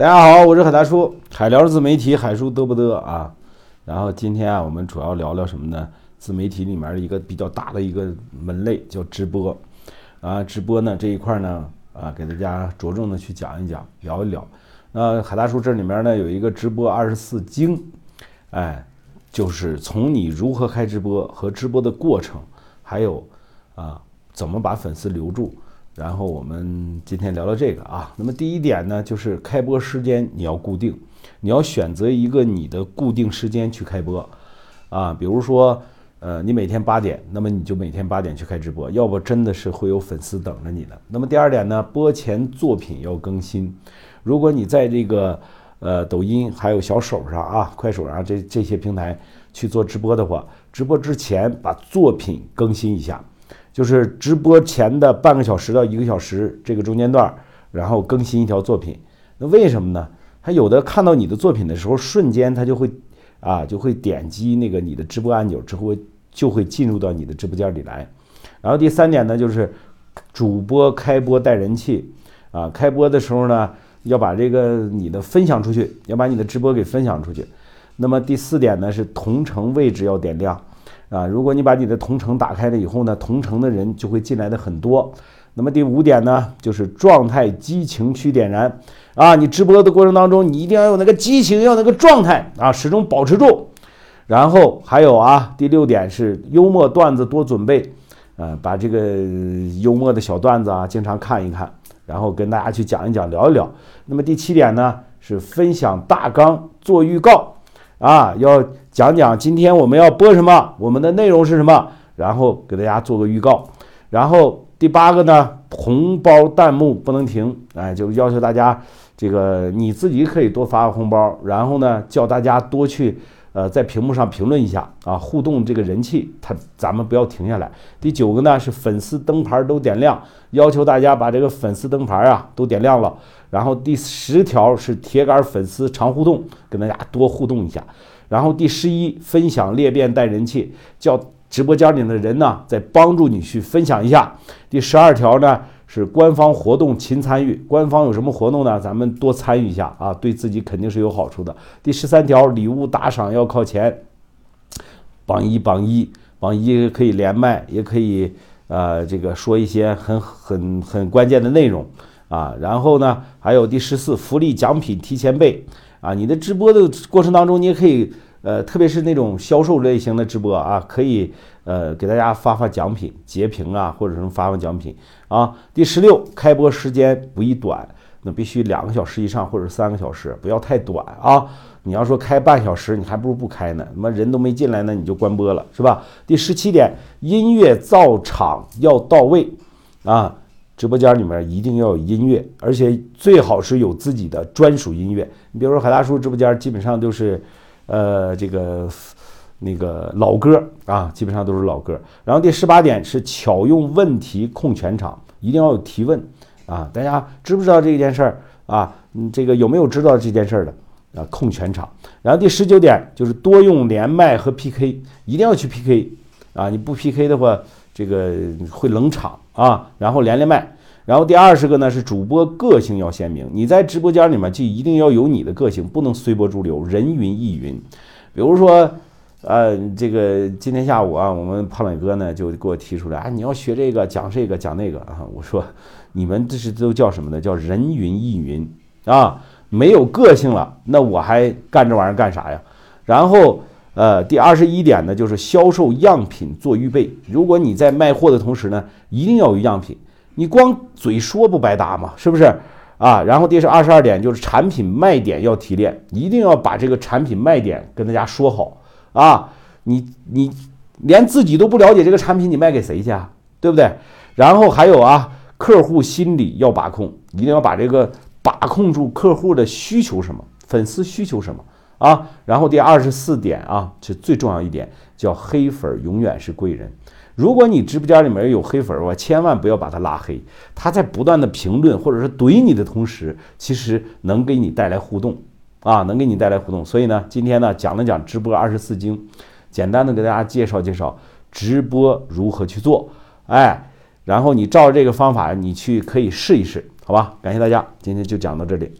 大家好，我是海大叔，海聊自媒体，海叔嘚不嘚啊？然后今天啊，我们主要聊聊什么呢？自媒体里面的一个比较大的一个门类叫直播啊，直播呢这一块呢啊，给大家着重的去讲一讲，聊一聊。那海大叔这里面呢有一个直播二十四经，哎，就是从你如何开直播和直播的过程，还有啊怎么把粉丝留住。然后我们今天聊聊这个啊。那么第一点呢，就是开播时间你要固定，你要选择一个你的固定时间去开播啊。比如说，呃，你每天八点，那么你就每天八点去开直播，要不真的是会有粉丝等着你的。那么第二点呢，播前作品要更新。如果你在这个呃抖音还有小手上啊、快手上这这些平台去做直播的话，直播之前把作品更新一下。就是直播前的半个小时到一个小时这个中间段，然后更新一条作品。那为什么呢？他有的看到你的作品的时候，瞬间他就会啊，就会点击那个你的直播按钮之后，就会进入到你的直播间里来。然后第三点呢，就是主播开播带人气啊，开播的时候呢，要把这个你的分享出去，要把你的直播给分享出去。那么第四点呢，是同城位置要点亮。啊，如果你把你的同城打开了以后呢，同城的人就会进来的很多。那么第五点呢，就是状态激情需点燃啊！你直播的过程当中，你一定要有那个激情，要那个状态啊，始终保持住。然后还有啊，第六点是幽默段子多准备，呃，把这个幽默的小段子啊，经常看一看，然后跟大家去讲一讲，聊一聊。那么第七点呢，是分享大纲做预告。啊，要讲讲今天我们要播什么，我们的内容是什么，然后给大家做个预告。然后第八个呢，红包弹幕不能停，哎，就要求大家这个你自己可以多发个红包，然后呢叫大家多去呃在屏幕上评论一下啊，互动这个人气，他咱们不要停下来。第九个呢是粉丝灯牌都点亮，要求大家把这个粉丝灯牌啊都点亮了。然后第十条是铁杆粉丝常互动，跟大家多互动一下。然后第十一，分享裂变带人气，叫直播间里的人呢再帮助你去分享一下。第十二条呢是官方活动勤参与，官方有什么活动呢？咱们多参与一下啊，对自己肯定是有好处的。第十三条，礼物打赏要靠前，榜一榜一榜一可以连麦，也可以呃这个说一些很很很关键的内容。啊，然后呢，还有第十四福利奖品提前备啊！你的直播的过程当中，你也可以呃，特别是那种销售类型的直播啊，可以呃给大家发发奖品截屏啊，或者什么发发奖品啊。第十六，开播时间不宜短，那必须两个小时以上或者三个小时，不要太短啊！你要说开半小时，你还不如不开呢，他妈人都没进来呢，你就关播了是吧？第十七点，音乐造场要到位啊！直播间里面一定要有音乐，而且最好是有自己的专属音乐。你比如说海大叔直播间基本上都是，呃，这个那个老歌啊，基本上都是老歌。然后第十八点是巧用问题控全场，一定要有提问啊！大家知不知道这件事儿啊？这个有没有知道这件事儿的啊？控全场。然后第十九点就是多用连麦和 PK，一定要去 PK 啊！你不 PK 的话。这个会冷场啊，然后连连麦，然后第二十个呢是主播个性要鲜明，你在直播间里面就一定要有你的个性，不能随波逐流，人云亦云。比如说，呃，这个今天下午啊，我们胖磊哥呢就给我提出来，啊，你要学这个讲这个讲那个啊，我说你们这是都叫什么呢？叫人云亦云啊，没有个性了，那我还干这玩意儿干啥呀？然后。呃，第二十一点呢，就是销售样品做预备。如果你在卖货的同时呢，一定要有样品，你光嘴说不白搭嘛，是不是啊？然后第是二十二点就是产品卖点要提炼，一定要把这个产品卖点跟大家说好啊。你你连自己都不了解这个产品，你卖给谁去啊？对不对？然后还有啊，客户心理要把控，一定要把这个把控住客户的需求什么，粉丝需求什么。啊，然后第二十四点啊，是最重要一点，叫黑粉永远是贵人。如果你直播间里面有黑粉儿，我千万不要把他拉黑。他在不断的评论或者是怼你的同时，其实能给你带来互动啊，能给你带来互动。所以呢，今天呢讲了讲直播二十四经，简单的给大家介绍介绍直播如何去做。哎，然后你照着这个方法，你去可以试一试，好吧？感谢大家，今天就讲到这里。